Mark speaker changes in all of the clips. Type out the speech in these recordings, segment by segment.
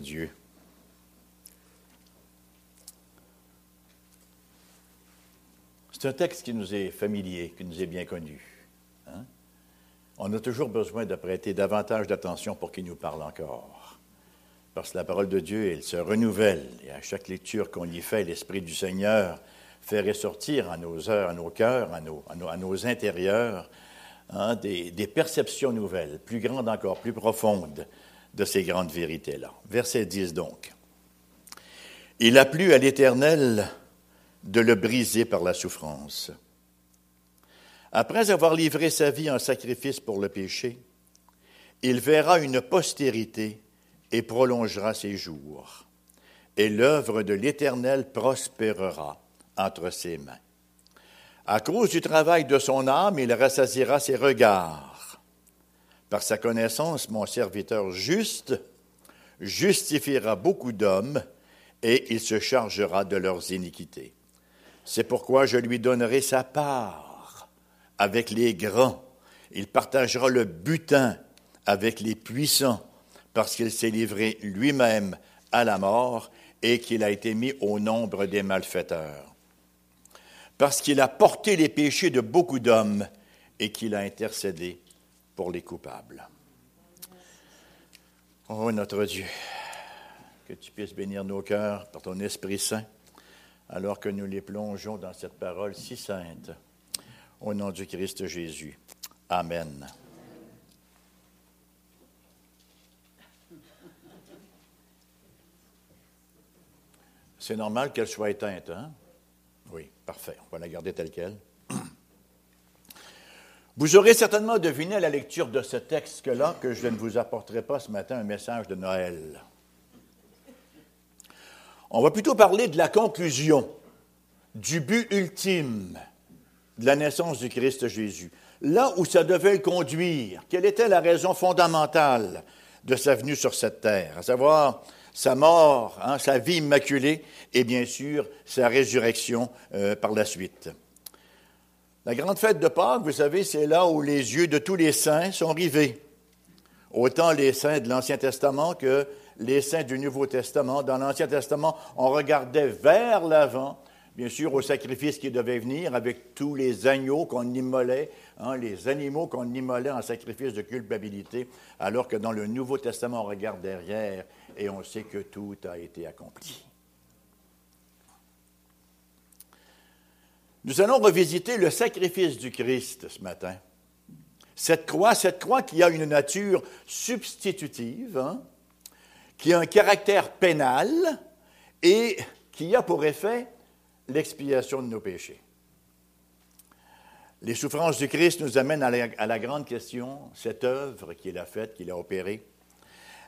Speaker 1: Dieu. C'est un texte qui nous est familier, qui nous est bien connu. Hein? On a toujours besoin de prêter davantage d'attention pour qu'il nous parle encore. Parce que la parole de Dieu, elle se renouvelle. Et à chaque lecture qu'on y fait, l'Esprit du Seigneur fait ressortir à nos heures, à nos cœurs, à nos, intérieurs, hein, des, perceptions nouvelles, plus grandes encore, plus profondes de ces grandes vérités-là. Verset 10 donc. Il a plu à l'Éternel de le briser par la souffrance. Après avoir livré sa vie en sacrifice pour le péché, il verra une postérité et prolongera ses jours, et l'œuvre de l'Éternel prospérera entre ses mains. À cause du travail de son âme, il rassasira ses regards. Par sa connaissance, mon serviteur juste justifiera beaucoup d'hommes, et il se chargera de leurs iniquités. C'est pourquoi je lui donnerai sa part avec les grands. Il partagera le butin avec les puissants, parce qu'il s'est livré lui-même à la mort et qu'il a été mis au nombre des malfaiteurs. Parce qu'il a porté les péchés de beaucoup d'hommes et qu'il a intercédé pour les coupables. Oh notre Dieu, que tu puisses bénir nos cœurs par ton Esprit Saint alors que nous les plongeons dans cette parole si sainte. Au nom du Christ Jésus. Amen. C'est normal qu'elle soit éteinte, hein? Oui, parfait. On va la garder telle qu'elle. Vous aurez certainement deviné à la lecture de ce texte-là que je ne vous apporterai pas ce matin un message de Noël. On va plutôt parler de la conclusion, du but ultime de la naissance du Christ Jésus. Là où ça devait le conduire, quelle était la raison fondamentale de sa venue sur cette terre, à savoir sa mort, hein, sa vie immaculée et bien sûr sa résurrection euh, par la suite. La grande fête de Pâques, vous savez, c'est là où les yeux de tous les saints sont rivés. Autant les saints de l'Ancien Testament que les saints du Nouveau Testament. Dans l'Ancien Testament, on regardait vers l'avant, bien sûr, au sacrifice qui devait venir avec tous les agneaux qu'on immolait, hein, les animaux qu'on immolait en sacrifice de culpabilité, alors que dans le Nouveau Testament, on regarde derrière et on sait que tout a été accompli. Nous allons revisiter le sacrifice du Christ ce matin. Cette croix, cette croix qui a une nature substitutive, hein, qui a un caractère pénal et qui a pour effet l'expiation de nos péchés. Les souffrances du Christ nous amènent à la, grande question, cette œuvre qu'il a faite, qu'il a opérée,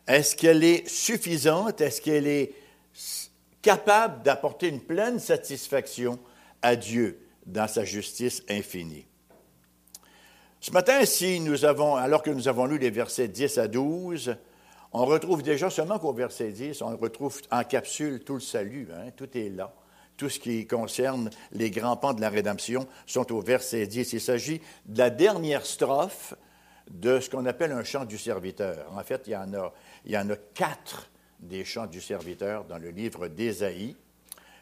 Speaker 1: est-ce qu'elle est suffisante, est-ce qu'elle est capable d'apporter une pleine satisfaction à Dieu? Dans sa justice infinie? Ce matin, si nous avons, alors que nous avons lu les versets 10 à 12, on retrouve déjà seulement qu'au verset 10, on retrouve en capsule tout le salut, hein, tout est là. Tout ce qui concerne les grands pans de la rédemption sont au verset 10. Il s'agit de la dernière strophe de ce qu'on appelle un chant du serviteur. En fait, il y en a, il y en a quatre des chants du serviteur dans le livre d'Ésaïe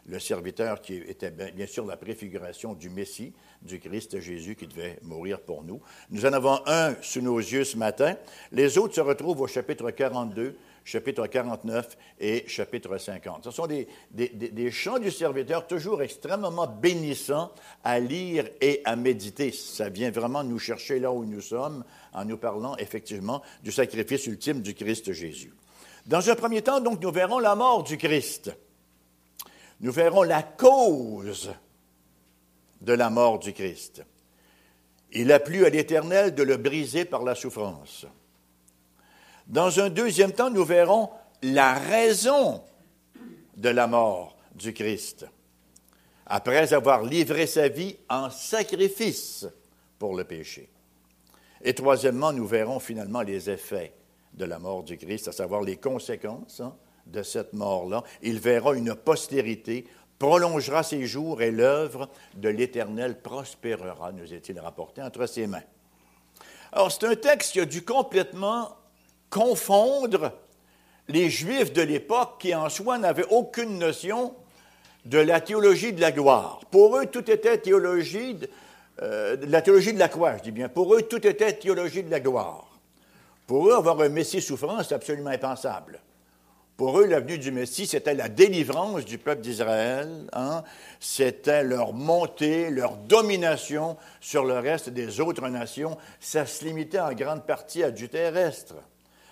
Speaker 1: le serviteur qui était bien sûr la préfiguration du Messie, du Christ Jésus qui devait mourir pour nous. Nous en avons un sous nos yeux ce matin. Les autres se retrouvent au chapitre 42, chapitre 49 et chapitre 50. Ce sont des, chants du serviteur toujours extrêmement bénissants à lire et à méditer. Ça vient vraiment nous chercher là où nous sommes en nous parlant effectivement du sacrifice ultime du Christ Jésus. Dans un premier temps, donc, nous verrons la mort du Christ nous verrons la cause de la mort du Christ. Il a plu à l'Éternel de le briser par la souffrance. Dans un deuxième temps, nous verrons la raison de la mort du Christ, après avoir livré sa vie en sacrifice pour le péché. Et troisièmement, nous verrons finalement les effets de la mort du Christ, à savoir les conséquences hein, de cette mort-là. Il verra une postérité, prolongera ses jours et l'œuvre de l'Éternel prospérera, nous est-il rapporté, entre ses mains. Alors, c'est un texte qui a dû complètement confondre les Juifs de l'époque qui en soi n'avaient aucune notion de la théologie de la gloire. Pour eux, tout était théologie de, euh, la théologie de la croix, je dis bien. Pour eux, tout était théologie de la gloire. Pour eux, avoir un Messie souffrant, c'est absolument impensable. Pour eux, l'avenue du Messie, c'était la délivrance du peuple d'Israël. Hein? C'était leur montée, leur domination sur le reste des autres nations. Ça se limitait en grande partie à du terrestre.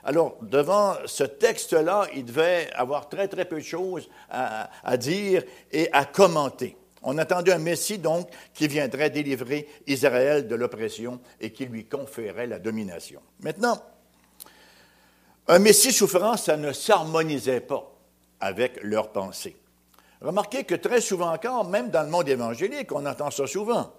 Speaker 1: Alors, devant ce texte-là, il devait avoir très, très peu de choses à, à dire et à commenter. On attendait un Messie, donc, qui viendrait délivrer Israël de l'oppression et qui lui conférait la domination. Maintenant, un Messie souffrant, ça ne s'harmonisait pas avec leurs pensées. Remarquez que très souvent encore, même dans le monde évangélique, on entend ça souvent,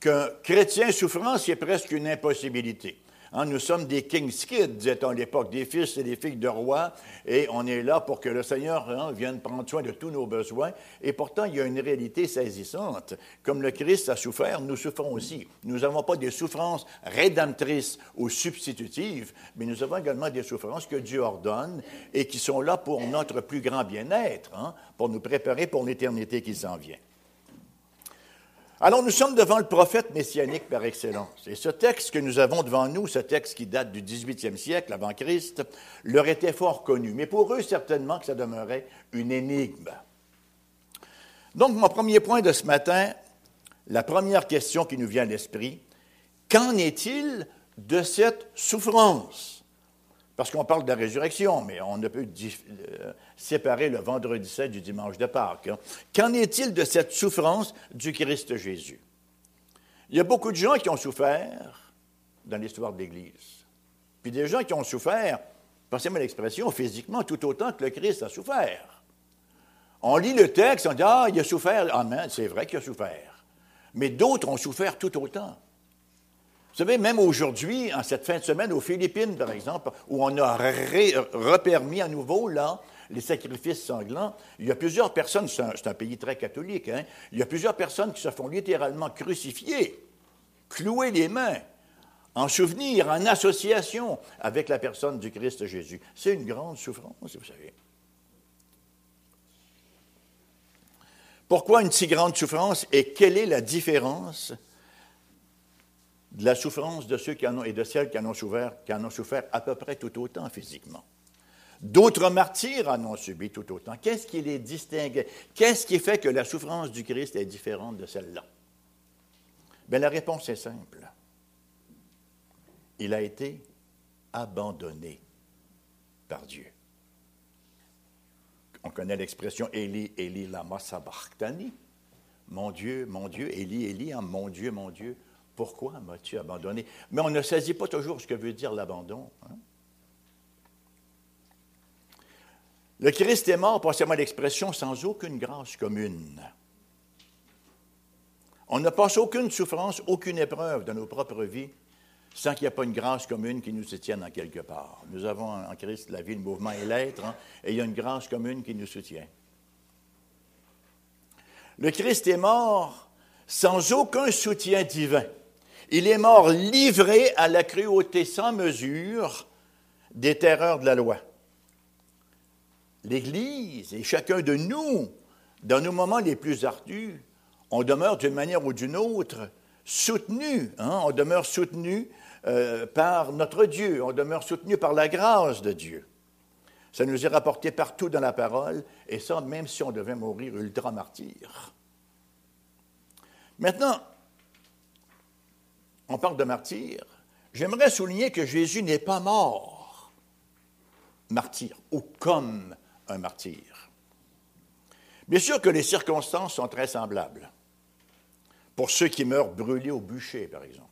Speaker 1: qu'un chrétien souffrant, c'est presque une impossibilité. Hein, nous sommes des king's kids, disait-on à l'époque, des fils et des filles de rois, et on est là pour que le Seigneur hein, vienne prendre soin de tous nos besoins. Et pourtant, il y a une réalité saisissante. Comme le Christ a souffert, nous souffrons aussi. Nous n'avons pas des souffrances rédemptrices ou substitutives, mais nous avons également des souffrances que Dieu ordonne et qui sont là pour notre plus grand bien-être, hein, pour nous préparer pour l'éternité qui s'en vient. Alors nous sommes devant le prophète messianique par excellence. Et ce texte que nous avons devant nous, ce texte qui date du 18e siècle avant Christ, leur était fort connu. Mais pour eux, certainement que ça demeurait une énigme. Donc mon premier point de ce matin, la première question qui nous vient à l'esprit, qu'en est-il de cette souffrance? Parce qu'on parle de la résurrection, mais on ne peut euh, séparer le vendredi saint du dimanche de Pâques. Hein. Qu'en est-il de cette souffrance du Christ Jésus? Il y a beaucoup de gens qui ont souffert dans l'histoire de l'Église. Puis des gens qui ont souffert, passez-moi l'expression, physiquement, tout autant que le Christ a souffert. On lit le texte, on dit Ah, il a souffert. Amen, c'est vrai qu'il a souffert. Mais d'autres ont souffert tout autant. Vous savez, même aujourd'hui, en cette fin de semaine, aux Philippines, par exemple, où on a repermis à nouveau, là, les sacrifices sanglants, il y a plusieurs personnes, c'est un, pays très catholique, hein, il y a plusieurs personnes qui se font littéralement crucifier, clouer les mains, en souvenir, en association avec la personne du Christ Jésus. C'est une grande souffrance, vous savez. Pourquoi une si grande souffrance et quelle est la différence de la souffrance de ceux qui en ont, et de celles qui en ont souffert, qui ont souffert à peu près tout autant physiquement. D'autres martyrs en ont subi tout autant. Qu'est-ce qui les distingue? Qu'est-ce qui fait que la souffrance du Christ est différente de celle-là? Bien, la réponse est simple. Il a été abandonné par Dieu. On connaît l'expression Eli, Eli, lama sabachthani. Mon Dieu, mon Dieu, Eli, Eli, hein, mon Dieu, mon Dieu, pourquoi m'as-tu abandonné? Mais on ne saisit pas toujours ce que veut dire l'abandon. Hein? Le Christ est mort, passez-moi l'expression, sans aucune grâce commune. On ne passe aucune souffrance, aucune épreuve dans nos propres vies sans qu'il n'y ait pas une grâce commune qui nous soutienne en quelque part. Nous avons en Christ la vie, le mouvement et l'être, hein, et il y a une grâce commune qui nous soutient. Le Christ est mort sans aucun soutien divin. Il est mort livré à la cruauté sans mesure des terreurs de la loi. L'Église et chacun de nous, dans nos moments les plus ardus, on demeure d'une manière ou d'une autre soutenu, hein, on demeure soutenu euh, par notre Dieu, on demeure soutenu par la grâce de Dieu. Ça nous est rapporté partout dans la parole, et ça même si on devait mourir ultra-martyr. Maintenant, on parle de martyr, j'aimerais souligner que Jésus n'est pas mort martyr ou comme un martyr. Bien sûr que les circonstances sont très semblables. Pour ceux qui meurent brûlés au bûcher, par exemple,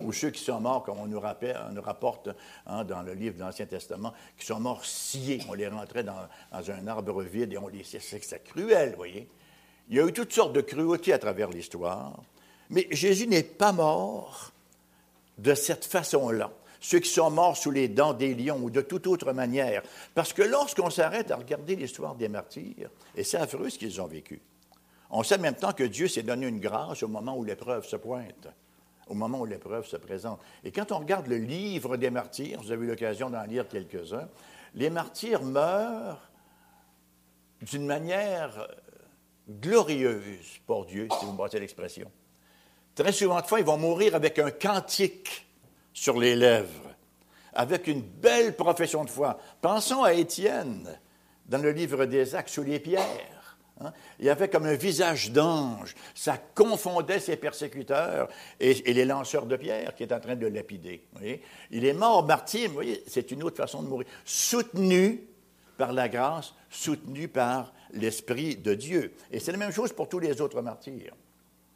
Speaker 1: ou ceux qui sont morts, comme on nous, rapporte hein, dans le livre de l'Ancien Testament, qui sont morts sciés. On les rentrait dans, un arbre vide et on les C'est cruel, vous voyez. Il y a eu toutes sortes de cruautés à travers l'histoire. Mais Jésus n'est pas mort de cette façon-là. Ceux qui sont morts sous les dents des lions ou de toute autre manière. Parce que lorsqu'on s'arrête à regarder l'histoire des martyrs, et c'est affreux ce qu'ils ont vécu, on sait en même temps que Dieu s'est donné une grâce au moment où l'épreuve se pointe, au moment où l'épreuve se présente. Et quand on regarde le livre des martyrs, vous avez eu l'occasion d'en lire quelques-uns, Les martyrs meurent d'une manière glorieuse pour Dieu, si vous me passez l'expression. Très souvent de fois, ils vont mourir avec un cantique sur les lèvres, avec une belle profession de foi. Pensons à Étienne dans le livre des Actes sous les pierres. Hein. Il avait comme un visage d'ange. Ça confondait ses persécuteurs et, les lanceurs de pierres qui étaient en train de lapider. Il est mort martyr, vous voyez, c'est une autre façon de mourir. Soutenu par la grâce, soutenu par l'Esprit de Dieu. Et c'est la même chose pour tous les autres martyrs.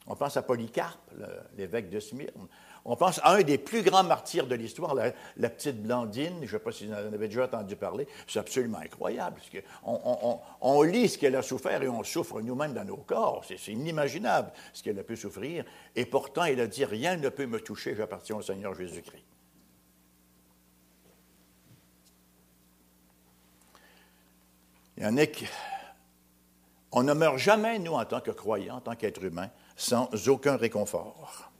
Speaker 1: On pense à Polycarpe, l'évêque de Smyrne. On pense à un des plus grands martyrs de l'histoire, la, petite Blandine. Je ne sais pas si vous en avez déjà entendu parler. C'est absolument incroyable. On, lit ce qu'elle a souffert et on souffre nous-mêmes dans nos corps. C'est inimaginable ce qu'elle a pu souffrir. Et pourtant, elle a dit Rien ne peut me toucher, j'appartiens au Seigneur Jésus-Christ. Il. On ne meurt jamais, nous, en tant que croyants, en tant qu'êtres humains, sans aucun réconfort.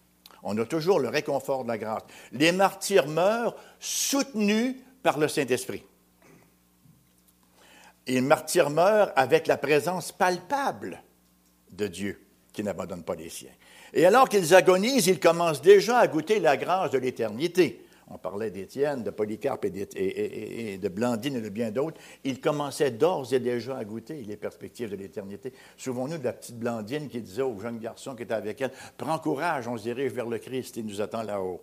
Speaker 1: On a toujours le réconfort de la grâce. Les martyrs meurent soutenus par le Saint-Esprit. Les martyrs meurent avec la présence palpable de Dieu qui n'abandonne pas les siens. Et alors qu'ils agonisent, ils commencent déjà à goûter la grâce de l'éternité on parlait d'Étienne, de Polycarpe et, de Blandine et de bien d'autres, ils commençaient d'ores et déjà à goûter les perspectives de l'éternité. Souvenons-nous de la petite Blandine qui disait au jeune garçon qui était avec elle, Prends courage, on se dirige vers le Christ, il nous attend là-haut.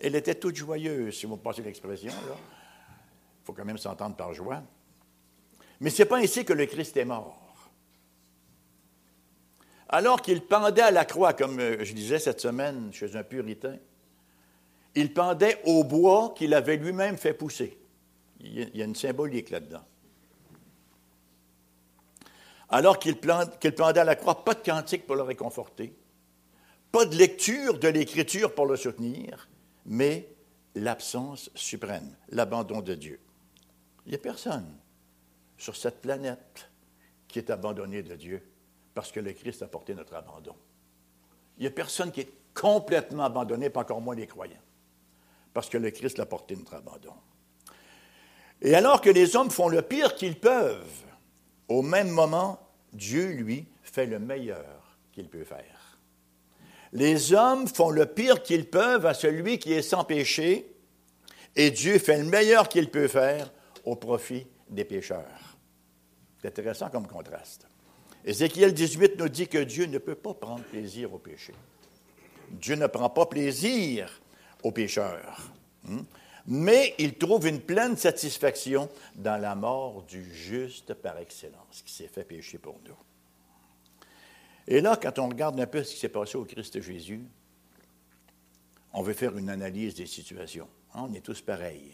Speaker 1: Elle était toute joyeuse, si vous passez l'expression. Il faut quand même s'entendre par joie. Mais ce n'est pas ainsi que le Christ est mort. Alors qu'il pendait à la croix, comme euh, je disais cette semaine chez un puritain, il pendait au bois qu'il avait lui-même fait pousser. Il y a une symbolique là-dedans. Alors qu'il pendait à la croix, pas de cantique pour le réconforter, pas de lecture de l'Écriture pour le soutenir, mais l'absence suprême, l'abandon de Dieu. Il n'y a personne sur cette planète qui est abandonné de Dieu parce que le Christ a porté notre abandon. Il n'y a personne qui est complètement abandonné, pas encore moins les croyants parce que le Christ l'a porté notre abandon. Et alors que les hommes font le pire qu'ils peuvent, au même moment, Dieu, lui, fait le meilleur qu'il peut faire. Les hommes font le pire qu'ils peuvent à celui qui est sans péché, et Dieu fait le meilleur qu'il peut faire au profit des pécheurs. C'est intéressant comme contraste. Ézéchiel 18 nous dit que Dieu ne peut pas prendre plaisir au péché. Dieu ne prend pas plaisir aux pécheurs. Hmm? Mais il trouve une pleine satisfaction dans la mort du juste par excellence, qui s'est fait pécher pour nous. Et là, quand on regarde un peu ce qui s'est passé au Christ Jésus, on veut faire une analyse des situations. Hein, on est tous pareils.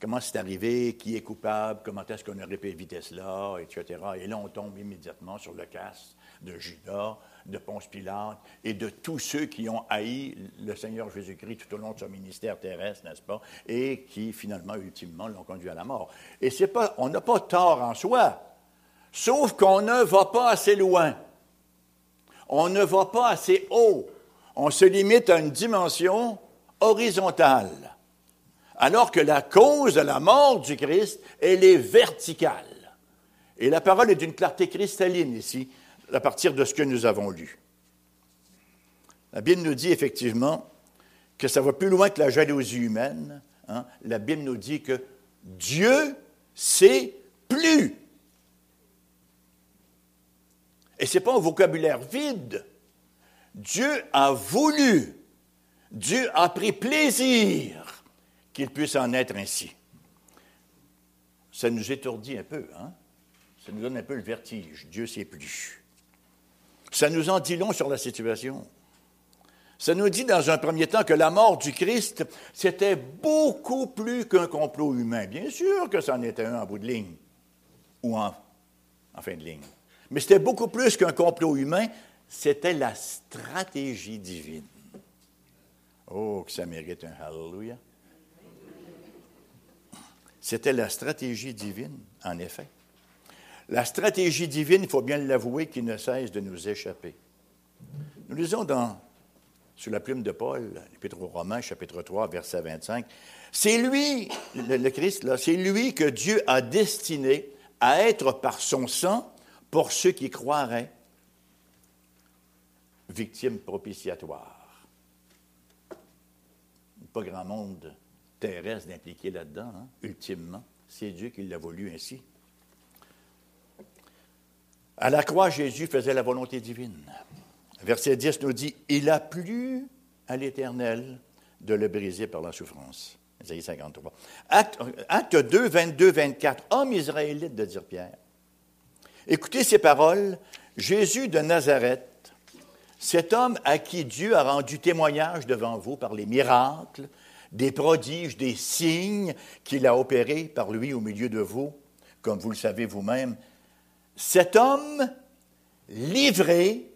Speaker 1: Comment c'est arrivé? Qui est coupable? Comment est-ce qu'on aurait pu éviter cela? Etc. Et là, on tombe immédiatement sur le casse de Judas, de Ponce Pilate et de tous ceux qui ont haï le Seigneur Jésus-Christ tout au long de son ministère terrestre, n'est-ce pas, et qui finalement, ultimement, l'ont conduit à la mort. Et c'est pas, on n'a pas tort en soi, sauf qu'on ne va pas assez loin. On ne va pas assez haut. On se limite à une dimension horizontale. Alors que la cause de la mort du Christ, elle est verticale. Et la parole est d'une clarté cristalline ici à partir de ce que nous avons lu. La Bible nous dit effectivement que ça va plus loin que la jalousie humaine. Hein. La Bible nous dit que Dieu sait plus. Et ce n'est pas un vocabulaire vide. Dieu a voulu, Dieu a pris plaisir qu'il puisse en être ainsi. Ça nous étourdit un peu, hein? ça nous donne un peu le vertige. Dieu sait plus. Ça nous en dit long sur la situation. Ça nous dit dans un premier temps que la mort du Christ, c'était beaucoup plus qu'un complot humain. Bien sûr que c'en était un en bout de ligne, ou en, fin de ligne. Mais c'était beaucoup plus qu'un complot humain, c'était la stratégie divine. Oh, que ça mérite un hallelujah. C'était la stratégie divine, en effet. La stratégie divine, il faut bien l'avouer, qui ne cesse de nous échapper. Nous lisons dans sous la plume de Paul, l'Épître aux Romains, chapitre 3, verset 25. C'est lui, le, Christ, c'est lui que Dieu a destiné à être par son sang pour ceux qui croiraient victime propitiatoire. Pas grand monde terrestre d'impliquer là-dedans, hein, ultimement. C'est Dieu qui l'a voulu ainsi. À la croix, Jésus faisait la volonté divine. Verset 10 nous dit Il a plu à l'Éternel de le briser par la souffrance. Isaïe 53. Acte, 2, 22, 24. Homme israélite de dire Pierre. Écoutez ces paroles. Jésus de Nazareth, cet homme à qui Dieu a rendu témoignage devant vous par les miracles, des prodiges, des signes qu'il a opérés par lui au milieu de vous, comme vous le savez vous-même, cet homme livré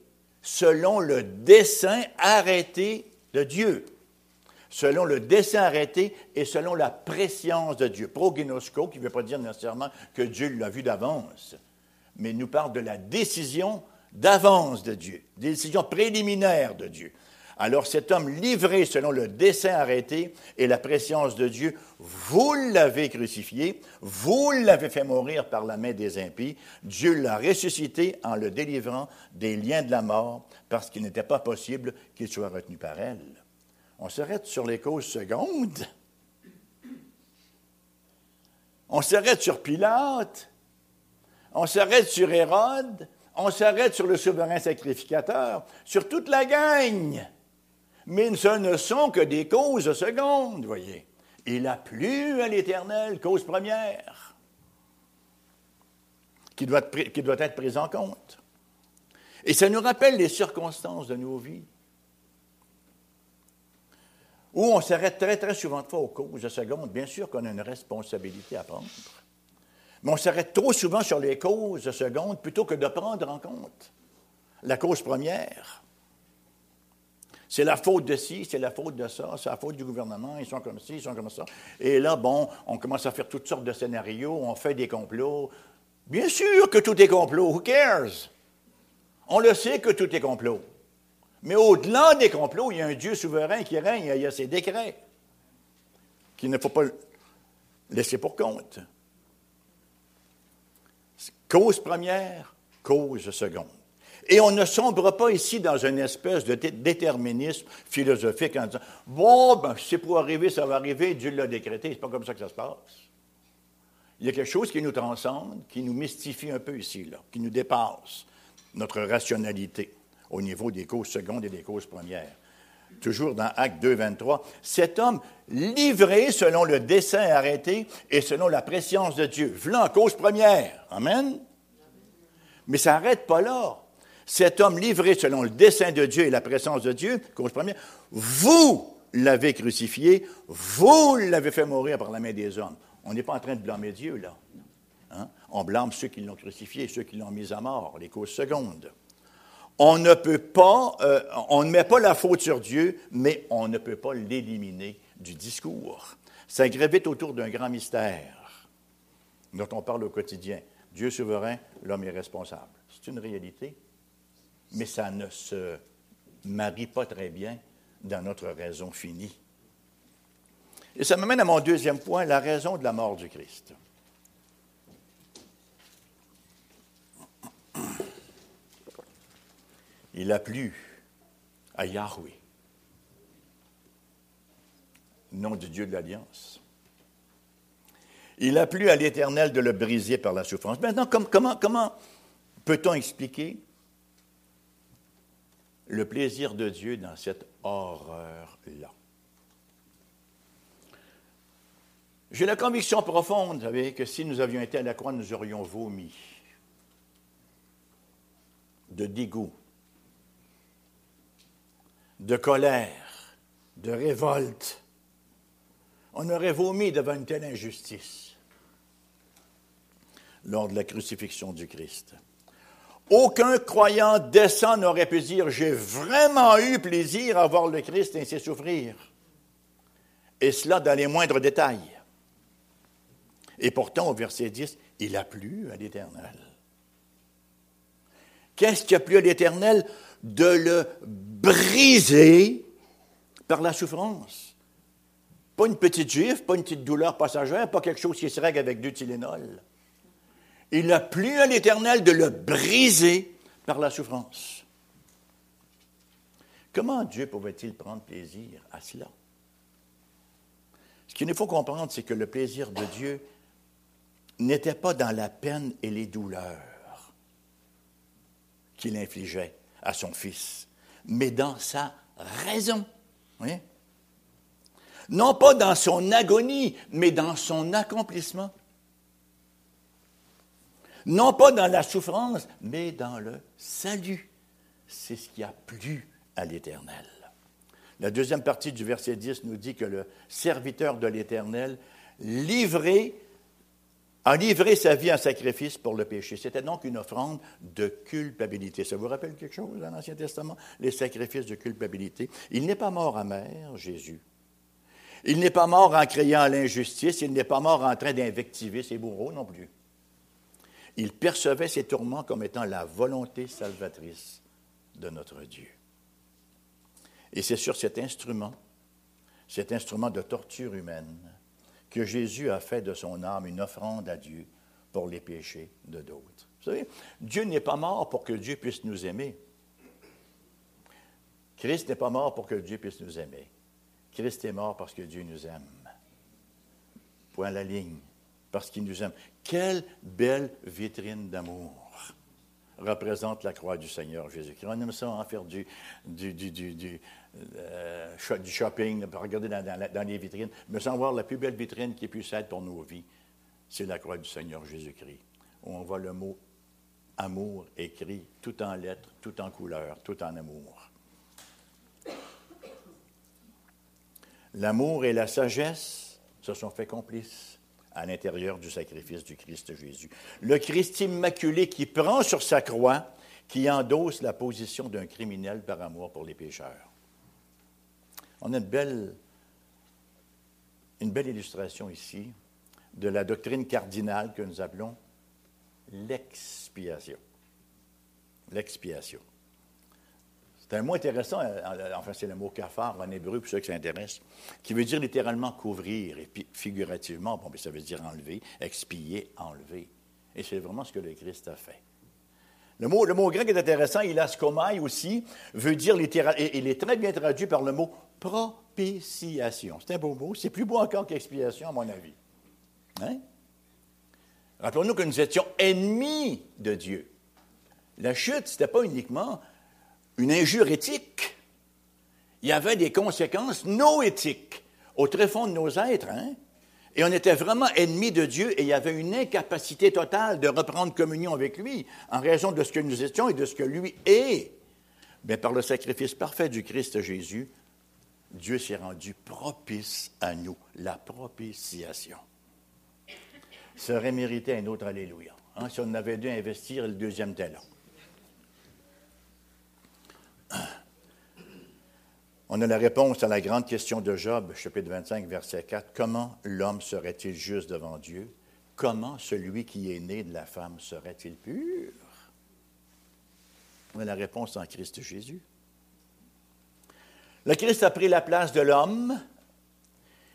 Speaker 1: selon le dessein arrêté de Dieu. Selon le dessein arrêté et selon la préscience de Dieu. Prognosco, qui ne veut pas dire nécessairement que Dieu l'a vu d'avance, mais nous parle de la décision d'avance de Dieu, décision préliminaire de Dieu. Alors cet homme livré selon le dessein arrêté et la préscience de Dieu, vous l'avez crucifié, vous l'avez fait mourir par la main des impies, Dieu l'a ressuscité en le délivrant des liens de la mort parce qu'il n'était pas possible qu'il soit retenu par elle. On s'arrête sur les causes secondes. On s'arrête sur Pilate. On s'arrête sur Hérode. On s'arrête sur le souverain sacrificateur, sur toute la gang mais ce ne sont que des causes secondes, voyez. Il a plu à l'Éternel, cause première, qui doit, être, qui doit être prise en compte. Et ça nous rappelle les circonstances de nos vies, où on s'arrête très, très souvent de fois aux causes secondes. Bien sûr qu'on a une responsabilité à prendre, mais on s'arrête trop souvent sur les causes secondes plutôt que de prendre en compte la cause première. C'est la faute de ci, c'est la faute de ça, c'est la faute du gouvernement, ils sont comme ci, ils sont comme ça. Et là, bon, on commence à faire toutes sortes de scénarios, on fait des complots. Bien sûr que tout est complot, who cares? On le sait que tout est complot. Mais au-delà des complots, il y a un Dieu souverain qui règne, il y a ses décrets qu'il ne faut pas laisser pour compte. Cause première, cause seconde. Et on ne sombre pas ici dans une espèce de déterminisme philosophique en disant Bon, ben, c'est pour arriver, ça va arriver, Dieu l'a décrété. C'est pas comme ça que ça se passe. Il y a quelque chose qui nous transcende, qui nous mystifie un peu ici, là, qui nous dépasse notre rationalité au niveau des causes secondes et des causes premières. Toujours dans Acte 2, 23, cet homme livré selon le dessein arrêté et selon la préscience de Dieu. En cause première. Amen. Mais ça n'arrête pas là cet homme livré selon le dessein de Dieu et la présence de Dieu, cause première, vous l'avez crucifié, vous l'avez fait mourir par la main des hommes. On n'est pas en train de blâmer Dieu, là. Hein? On blâme ceux qui l'ont crucifié, ceux qui l'ont mis à mort, les causes secondes. On ne peut pas, euh, on ne met pas la faute sur Dieu, mais on ne peut pas l'éliminer du discours. Ça gravite autour d'un grand mystère dont on parle au quotidien. Dieu souverain, l'homme est responsable. C'est une réalité mais ça ne se marie pas très bien dans notre raison finie. Et ça m'amène à mon deuxième point, la raison de la mort du Christ. Il a plu à Yahweh, nom du Dieu de l'Alliance. Il a plu à l'Éternel de le briser par la souffrance. Maintenant, comment, comment peut-on expliquer le plaisir de Dieu dans cette horreur-là. J'ai la conviction profonde, vous savez, que si nous avions été à la croix, nous aurions vomi de dégoût, de colère, de révolte. On aurait vomi devant une telle injustice lors de la crucifixion du Christ. Aucun croyant décent n'aurait pu dire J'ai vraiment eu plaisir à voir le Christ ainsi souffrir. Et cela dans les moindres détails. Et pourtant, au verset 10, il a plu à l'Éternel. Qu'est-ce qui a plu à l'Éternel? De le briser par la souffrance. Pas une petite gifle, pas une petite douleur passagère, pas quelque chose qui se règle avec deux Tylenol. Il a plu à l'Éternel de le briser par la souffrance. Comment Dieu pouvait-il prendre plaisir à cela? Ce qu'il nous faut comprendre, c'est que le plaisir de Dieu n'était pas dans la peine et les douleurs qu'il infligeait à son Fils, mais dans sa raison. Non pas dans son agonie, mais dans son accomplissement. Non pas dans la souffrance, mais dans le salut. C'est ce qui a plu à l'Éternel. La deuxième partie du verset 10 nous dit que le serviteur de l'Éternel a livré sa vie en sacrifice pour le péché. C'était donc une offrande de culpabilité. Ça vous rappelle quelque chose dans l'Ancien Testament? Les sacrifices de culpabilité. Il n'est pas mort amer, Jésus. Il n'est pas mort en criant l'injustice. Il n'est pas mort en train d'invectiver ses bourreaux non plus. Il percevait ses tourments comme étant la volonté salvatrice de notre Dieu. Et c'est sur cet instrument, cet instrument de torture humaine, que Jésus a fait de son âme une offrande à Dieu pour les péchés de d'autres. Vous savez, Dieu n'est pas mort pour que Dieu puisse nous aimer. Christ n'est pas mort pour que Dieu puisse nous aimer. Christ est mort parce que Dieu nous aime. Point la ligne. Parce qu'il nous aime. Quelle belle vitrine d'amour représente la croix du Seigneur Jésus-Christ. On aime ça en faire du, euh, shopping, regarder dans, les vitrines. Mais sans voir la plus belle vitrine qui puisse être pour nos vies, c'est la croix du Seigneur Jésus-Christ. Où on voit le mot amour écrit tout en lettres, tout en couleurs, tout en amour. L'amour et la sagesse se sont fait complices à l'intérieur du sacrifice du Christ Jésus. Le Christ immaculé qui prend sur sa croix, qui endosse la position d'un criminel par amour pour les pécheurs. On a une belle, une belle illustration ici de la doctrine cardinale que nous appelons l'expiation. L'expiation. C'est un mot intéressant, euh, enfin c'est le mot cafard en hébreu, pour ceux qui s'intéressent, qui veut dire littéralement couvrir, et puis figurativement, bon, ça veut dire enlever, expier, enlever. Et c'est vraiment ce que le Christ a fait. Le mot, le mot grec est intéressant, il a skomai aussi, veut dire littéralement, et il est très bien traduit par le mot propitiation. C'est un beau mot, c'est plus beau encore qu'expiation, à mon avis. Hein? Rappelons-nous que nous étions ennemis de Dieu. La chute, ce n'était pas uniquement une injure éthique. Il y avait des conséquences no-éthiques au très fond de nos êtres. Hein? Et on était vraiment ennemis de Dieu et il y avait une incapacité totale de reprendre communion avec lui en raison de ce que nous étions et de ce que lui est. Mais par le sacrifice parfait du Christ Jésus, Dieu s'est rendu propice à nous, la propitiation. Ça aurait mérité un autre Alléluia. Hein, si on avait dû investir le deuxième talent. On a la réponse à la grande question de Job, chapitre 25, verset 4. Comment l'homme serait-il juste devant Dieu? Comment celui qui est né de la femme serait-il pur? On a la réponse en Christ Jésus. Le Christ a pris la place de l'homme.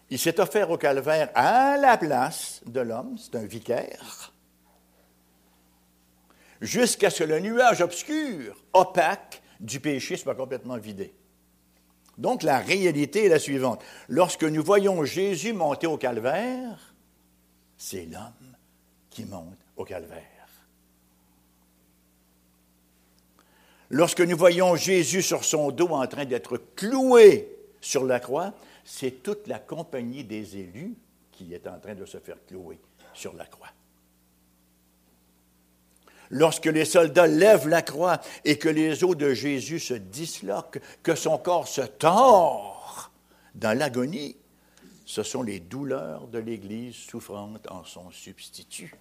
Speaker 1: Il s'est offert au calvaire à la place de l'homme. C'est un vicaire. Jusqu'à ce que le nuage obscur, opaque, du péché soit complètement vidé. Donc la réalité est la suivante. Lorsque nous voyons Jésus monter au calvaire, c'est l'homme qui monte au calvaire. Lorsque nous voyons Jésus sur son dos en train d'être cloué sur la croix, c'est toute la compagnie des élus qui est en train de se faire clouer sur la croix lorsque les soldats lèvent la croix et que les os de Jésus se disloquent, que son corps se tord dans l'agonie, ce sont les douleurs de l'Église souffrante en son substitut.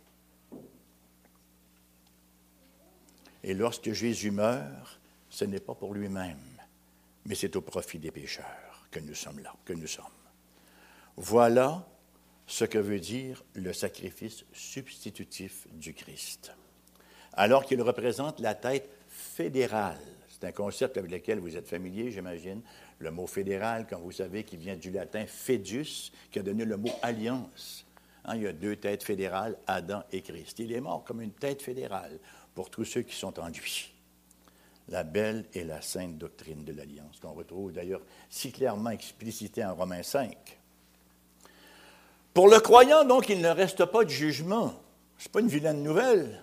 Speaker 1: Et lorsque Jésus meurt, ce n'est pas pour lui-même, mais c'est au profit des pécheurs que nous sommes là, que nous sommes. Voilà ce que veut dire le sacrifice substitutif du Christ alors qu'il représente la tête fédérale, C'est un concept avec lequel vous êtes familier, j'imagine. Le mot fédéral, comme vous savez, qui vient du latin fedus, qui a donné le mot alliance. Hein, il y a deux têtes fédérales, Adam et Christ. Il est mort comme une tête fédérale pour tous ceux qui sont en lui. La belle et la sainte doctrine de l'alliance, qu'on retrouve d'ailleurs si clairement explicitée en Romains 5. Pour le croyant, donc, il ne reste pas de jugement. Ce n'est pas une vilaine nouvelle.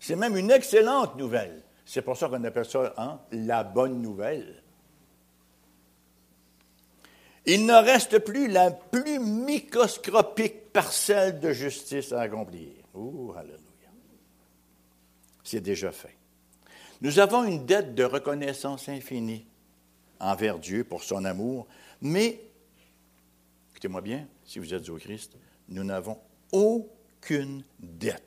Speaker 1: C'est même une excellente nouvelle. C'est pour ça qu'on appelle ça hein, la bonne nouvelle. Il ne reste plus la plus microscopique parcelle de justice à accomplir. Oh, alléluia. C'est déjà fait. Nous avons une dette de reconnaissance infinie envers Dieu pour son amour, mais, écoutez-moi bien, si vous êtes au Christ, nous n'avons aucune dette,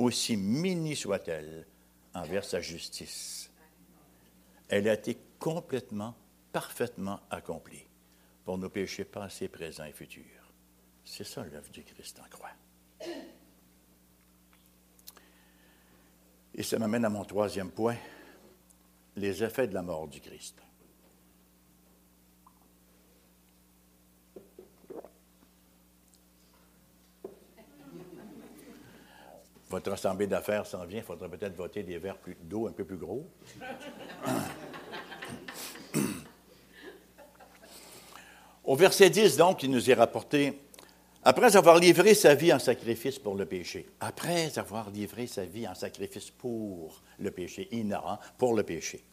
Speaker 1: aussi mini soit-elle, envers sa justice. Elle a été complètement, parfaitement accomplie pour nos péchés passés, présents et futurs. C'est ça l'œuvre du Christ en croix. Et ça m'amène à mon troisième point, les effets de la mort du Christ. Votre assemblée d'affaires s'en vient, il faudrait peut-être voter des verres d'eau un peu plus gros. Au verset 10, donc, il nous est rapporté, après avoir livré sa vie en sacrifice pour le péché, après avoir livré sa vie en sacrifice pour le péché, ignorant, pour le péché,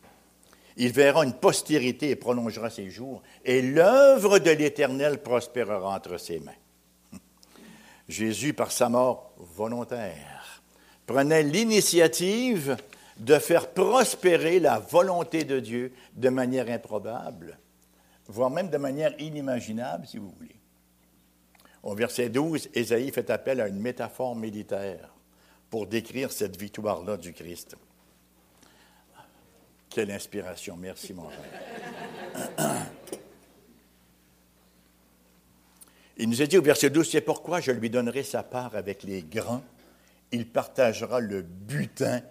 Speaker 1: il verra une postérité et prolongera ses jours, et l'œuvre de l'Éternel prospérera entre ses mains. Jésus, par sa mort volontaire, prenait l'initiative de faire prospérer la volonté de Dieu de manière improbable voire même de manière inimaginable, si vous voulez. Au verset 12, Ésaïe fait appel à une métaphore militaire pour décrire cette victoire-là du Christ. Quelle inspiration. Merci, mon frère. Il nous a dit au verset 12, c'est pourquoi je lui donnerai sa part avec les grands. Il partagera le butin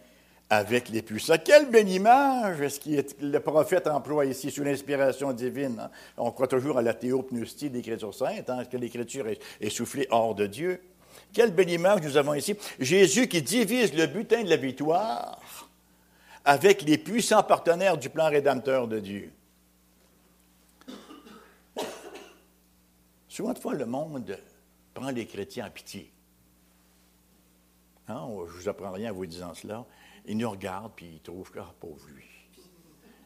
Speaker 1: avec les puissants. Quelle belle image est-ce que le prophète emploie ici sous l'inspiration divine. Hein? On croit toujours à la théopneustie de l'Écriture sainte, hein, que l'Écriture est, soufflée hors de Dieu. Quelle belle image nous avons ici. Jésus qui divise le butin de la victoire avec les puissants partenaires du plan rédempteur de Dieu. Souvent de fois, le monde prend les chrétiens en pitié. Hein, je ne vous apprends rien en vous disant cela. Il nous regarde, puis il trouve que, ah, pauvre lui.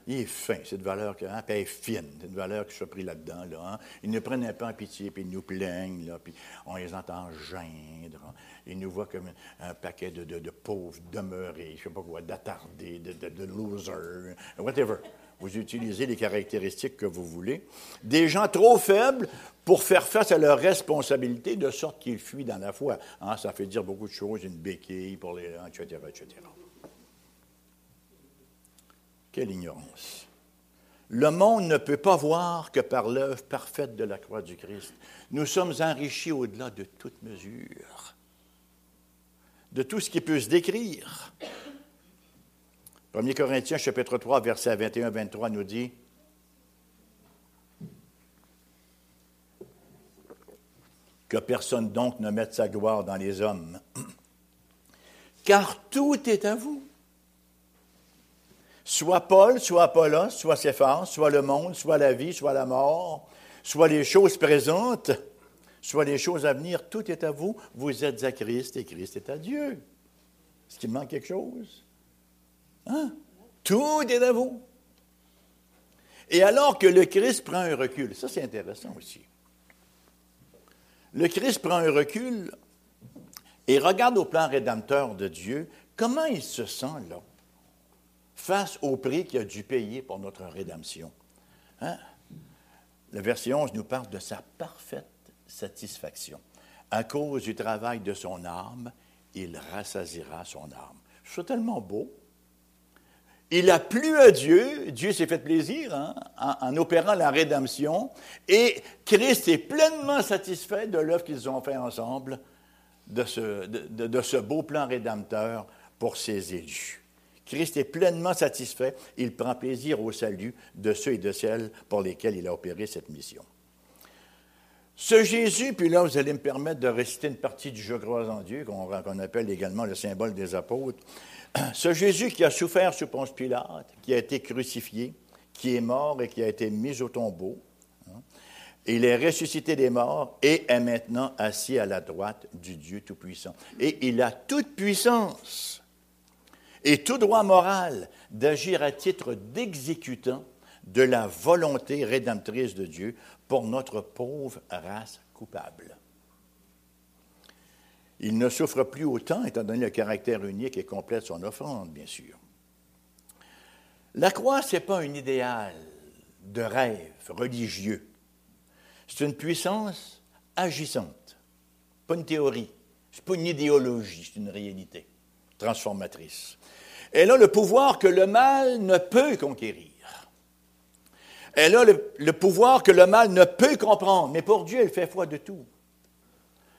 Speaker 1: Il est fin, cette valeur, que, hein, puis est fine, c'est une valeur qui s'est pris là-dedans. Là, hein. Ils nous prennent peu en pitié, puis ils nous plaignent, puis on les entend geindre. Hein. Ils nous voient comme un, paquet de, pauvres demeurés, je ne sais pas quoi, d'attardés, de, losers, whatever. Vous utilisez les caractéristiques que vous voulez. Des gens trop faibles pour faire face à leurs responsabilités, de sorte qu'ils fuient dans la foi. Hein, ça fait dire beaucoup de choses, une béquille pour les... etc., etc. Quelle ignorance. Le monde ne peut pas voir que par l'œuvre parfaite de la croix du Christ, nous sommes enrichis au-delà de toute mesure, de tout ce qui peut se décrire. 1 Corinthiens chapitre 3, versets 21-23 nous dit, Que personne donc ne mette sa gloire dans les hommes, car tout est à vous Soit Paul, soit Apollos, soit Céphas, soit le monde, soit la vie, soit la mort, soit les choses présentes, soit les choses à venir, tout est à vous. Vous êtes à Christ et Christ est à Dieu. Est-ce qu'il manque quelque chose? Hein? Tout est à vous. Et alors que le Christ prend un recul, ça c'est intéressant aussi. Le Christ prend un recul et regarde au plan rédempteur de Dieu, comment il se sent là face au prix qu'il a dû payer pour notre rédemption. Hein? Le verset 11 nous parle de sa parfaite satisfaction. À cause du travail de son âme, il rassasira son âme. C'est tellement beau. Il a plu à Dieu, Dieu s'est fait plaisir hein, en, opérant la rédemption, et Christ est pleinement satisfait de l'œuvre qu'ils ont fait ensemble, de ce, de ce beau plan rédempteur pour ses élus Christ est pleinement satisfait. Il prend plaisir au salut de ceux et de celles pour lesquels il a opéré cette mission. Ce Jésus, puis là, vous allez me permettre de réciter une partie du Je crois en Dieu, qu'on appelle également le symbole des apôtres. Ce Jésus qui a souffert sous Ponce Pilate, qui a été crucifié, qui est mort et qui a été mis au tombeau, hein, il est ressuscité des morts et est maintenant assis à la droite du Dieu Tout-Puissant. Et il a toute puissance et tout droit moral d'agir à titre d'exécutant de la volonté rédemptrice de Dieu pour notre pauvre race coupable. Il ne souffre plus autant, étant donné le caractère unique et complet de son offrande, bien sûr. La croix, ce n'est pas un idéal de rêve religieux. C'est une puissance agissante, pas une théorie, ce n'est pas une idéologie, c'est une réalité transformatrice. Elle a le pouvoir que le mal ne peut conquérir. Elle a le, pouvoir que le mal ne peut comprendre, mais pour Dieu, elle fait foi de tout.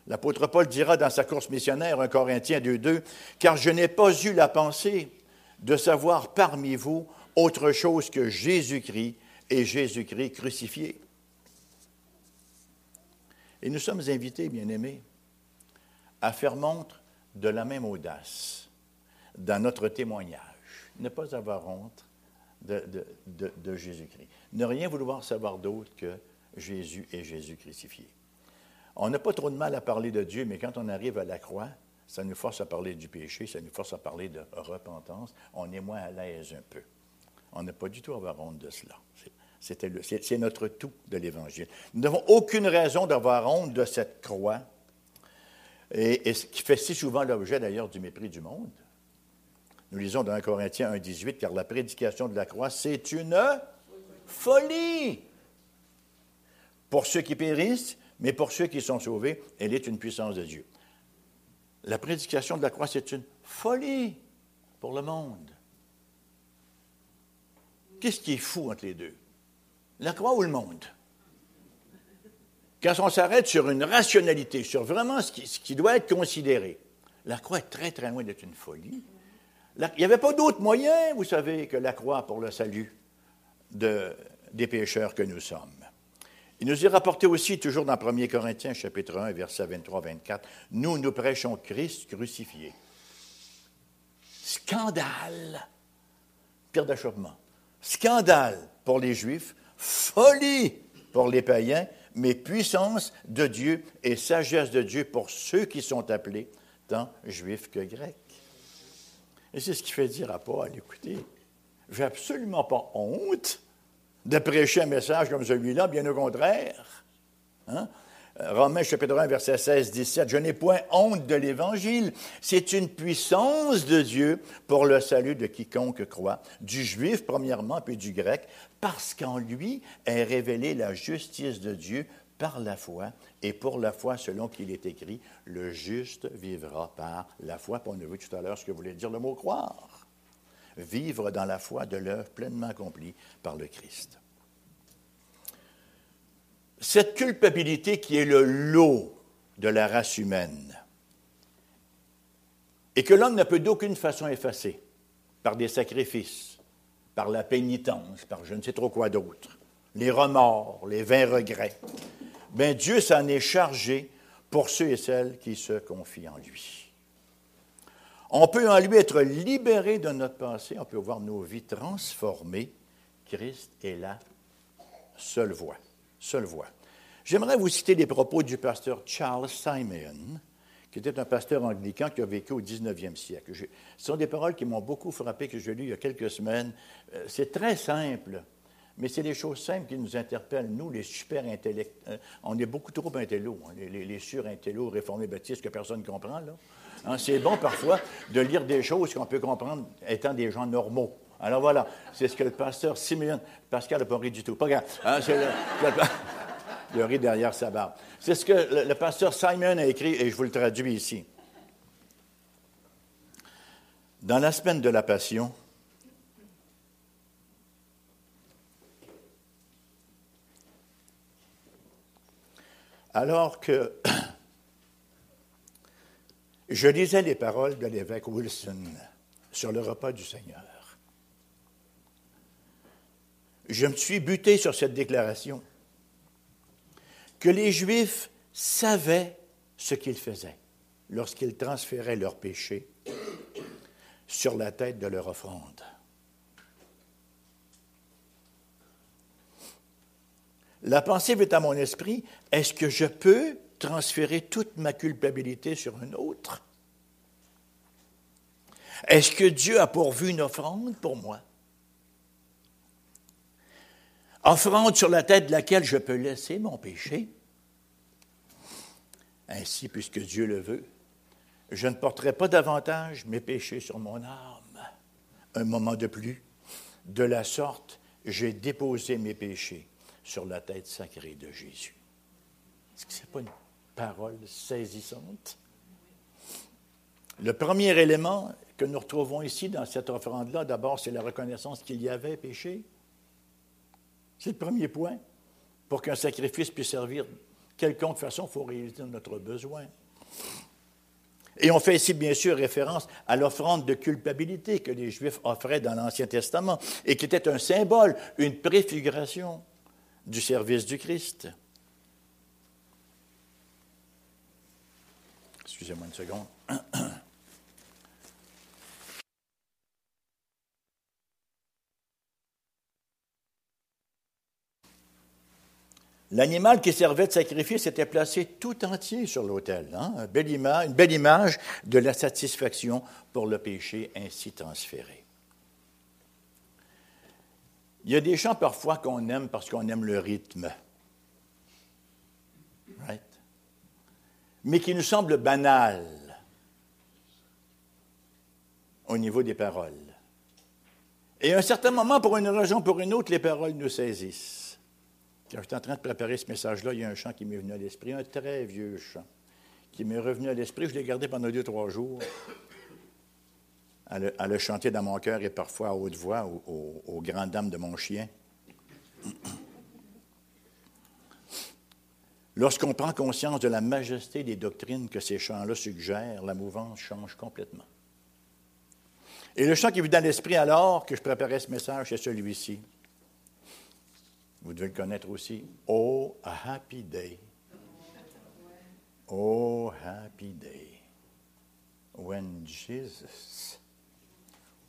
Speaker 1: L'apôtre Paul dira dans sa course missionnaire, 1 Corinthiens 2.2, Car je n'ai pas eu la pensée de savoir parmi vous autre chose que Jésus-Christ et Jésus-Christ crucifié. Et nous sommes invités, bien-aimés, à faire montre de la même audace dans notre témoignage. Ne pas avoir honte de, Jésus-Christ. Ne rien vouloir savoir d'autre que Jésus et Jésus crucifié. On n'a pas trop de mal à parler de Dieu, mais quand on arrive à la croix, ça nous force à parler du péché, ça nous force à parler de repentance. On est moins à l'aise un peu. On n'a pas du tout à avoir honte de cela. C'est notre tout de l'Évangile. Nous n'avons aucune raison d'avoir honte de cette croix, et, et, ce qui fait si souvent l'objet d'ailleurs du mépris du monde. Nous lisons dans 1 Corinthiens 1,18, car la prédication de la croix, c'est une folie pour ceux qui périssent, mais pour ceux qui sont sauvés, elle est une puissance de Dieu. La prédication de la croix, c'est une folie pour le monde. Qu'est-ce qui est fou entre les deux? La croix ou le monde? Quand on s'arrête sur une rationalité, sur vraiment ce qui, ce qui doit être considéré, la croix est très, très loin d'être une folie. Il n'y avait pas d'autre moyen, vous savez, que la croix pour le salut des pécheurs que nous sommes. Il nous est rapporté aussi, toujours dans 1 Corinthiens, chapitre 1, verset 23-24, Nous, nous prêchons Christ crucifié. Scandale, pire d'achoppement. Scandale pour les Juifs, folie pour les païens, mais puissance de Dieu et sagesse de Dieu pour ceux qui sont appelés, tant juifs que grecs. Et c'est ce qui fait dire à Paul, écoutez, j'ai absolument pas honte de prêcher un message comme celui-là, bien au contraire. Hein? Romains chapitre 1, verset 16, 17, Je n'ai point honte de l'Évangile. C'est une puissance de Dieu pour le salut de quiconque croit, du juif premièrement, puis du grec, parce qu'en lui est révélée la justice de Dieu par la foi, et pour la foi, selon qu'il est écrit, le juste vivra par la foi. on a vu tout à l'heure ce que voulait dire le mot croire. Vivre dans la foi de l'œuvre pleinement accomplie par le Christ. Cette culpabilité qui est le lot de la race humaine, et que l'homme ne peut d'aucune façon effacer par des sacrifices, par la pénitence, par je ne sais trop quoi d'autre, les remords, les vains regrets, bien Dieu s'en est chargé pour ceux et celles qui se confient en lui. On peut en lui être libéré de notre passé, on peut voir nos vies transformées. Christ est la seule voie. Seule voie. J'aimerais vous citer les propos du pasteur Charles Simon, qui était un pasteur anglican qui a vécu au 19e siècle. ce sont des paroles qui m'ont beaucoup frappé, que j'ai lues il y a quelques semaines. Euh, c'est très simple, mais c'est les choses simples qui nous interpellent, nous, les super intellectuels. Euh, on est beaucoup trop intello, hein, les, les, sur-intellos réformés baptistes que personne ne comprend. Là. Hein, c'est bon parfois de lire des choses qu'on peut comprendre étant des gens normaux. Alors voilà, c'est ce que le pasteur Simeon, Pascal n'a pas ri du tout, pas grave. Hein, le, le, rit derrière sa barbe. C'est ce que le pasteur Simon a écrit, et je vous le traduis ici. Dans la semaine de la Passion, Alors que je lisais les paroles de l'évêque Wilson sur le repas du Seigneur. Je me suis buté sur cette déclaration que les Juifs savaient ce qu'ils faisaient lorsqu'ils transféraient leurs péchés sur la tête de leur offrande. La pensée vient à mon esprit, est-ce que je peux transférer toute ma culpabilité sur un autre? Est-ce que Dieu a pourvu une offrande pour moi? Offrande sur la tête de laquelle je peux laisser mon péché? Ainsi, puisque Dieu le veut, je ne porterai pas davantage mes péchés sur mon âme. Un moment de plus, de la sorte, j'ai déposé mes péchés sur la tête sacrée de Jésus. Est-ce que ce n'est pas une parole saisissante? Le premier élément que nous retrouvons ici dans cette offrande-là, d'abord, c'est la reconnaissance qu'il y avait péché. C'est le premier point. Pour qu'un sacrifice puisse servir quelconque façon, il faut réaliser notre besoin. Et on fait ici, bien sûr, référence à l'offrande de culpabilité que les Juifs offraient dans l'Ancien Testament et qui était un symbole, une préfiguration du service du Christ. Excusez-moi une seconde. L'animal qui servait de sacrifice était placé tout entier sur l'autel. Hein? une belle image de la satisfaction pour le péché ainsi transféré. Il y a des chants parfois qu'on aime parce qu'on aime le rythme. Right? Mais qui nous semblent banals au niveau des paroles. Et à un certain moment, pour une raison ou pour une autre, les paroles nous saisissent. Quand j'étais en train de préparer ce message-là, il y a un chant qui m'est venu à l'esprit, un très vieux chant, qui m'est revenu à l'esprit. Je l'ai gardé pendant deux, trois jours, à le, chanter dans mon cœur et parfois à haute voix aux, grandes dames de mon chien. Lorsqu'on prend conscience de la majesté des doctrines que ces chants-là suggèrent, la mouvance change complètement. Et le chant qui venu dans l'esprit alors que je préparais ce message, c'est celui-ci. Vous devez le connaître aussi. Oh, happy day. Oh, happy day. When Jesus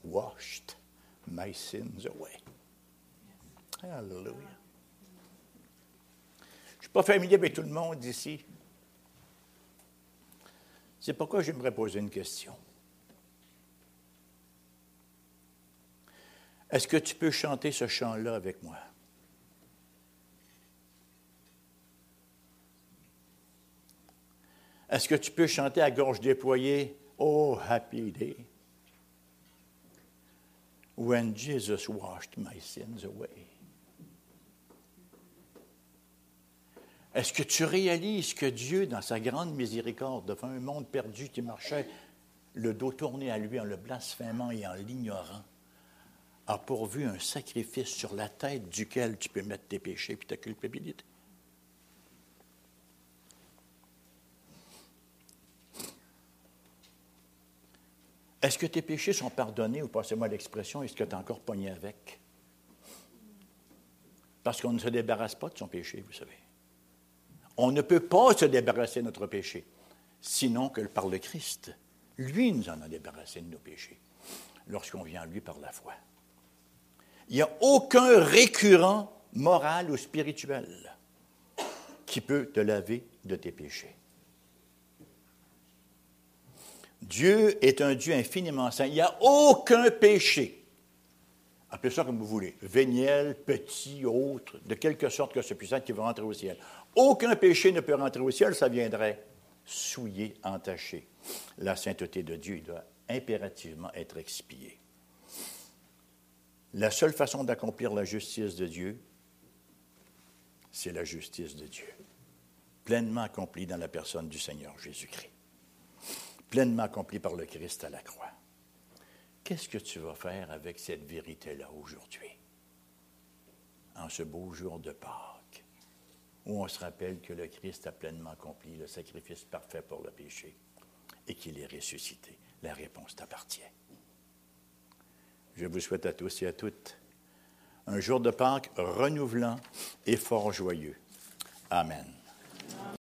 Speaker 1: washed my sins away. Hallelujah. Je ne suis pas familier avec tout le monde ici. C'est pourquoi j'aimerais poser une question. Est-ce que tu peux chanter ce chant-là avec moi? Est-ce que tu peux chanter à gorge déployée Oh, happy day, when Jesus washed my sins away? Est-ce que tu réalises que Dieu, dans sa grande miséricorde, devant un monde perdu qui marchait le dos tourné à lui en le blasphémant et en l'ignorant, a pourvu un sacrifice sur la tête duquel tu peux mettre tes péchés et ta culpabilité? Est-ce que tes péchés sont pardonnés ou passez-moi l'expression, est-ce que tu es encore pogné avec? Parce qu'on ne se débarrasse pas de son péché, vous savez. On ne peut pas se débarrasser de notre péché, sinon que par le Christ. Lui nous en a débarrassé de nos péchés, lorsqu'on vient à lui par la foi. Il n'y a aucun récurrent moral ou spirituel qui peut te laver de tes péchés. Dieu est un Dieu infiniment saint. Il n'y a aucun péché. Appelez ça comme vous voulez. Véniel, petit, autre, de quelque sorte que ce puissant qui va rentrer au ciel. Aucun péché ne peut rentrer au ciel, ça viendrait souiller, entacher. La sainteté de Dieu doit impérativement être expiée. La seule façon d'accomplir la justice de Dieu, c'est la justice de Dieu, pleinement accomplie dans la personne du Seigneur Jésus-Christ pleinement accompli par le Christ à la croix. Qu'est-ce que tu vas faire avec cette vérité-là aujourd'hui, en ce beau jour de Pâques, où on se rappelle que le Christ a pleinement accompli le sacrifice parfait pour le péché et qu'il est ressuscité? La réponse t'appartient. je vous souhaite à tous et à toutes un jour de Pâques renouvelant et fort joyeux. Amen.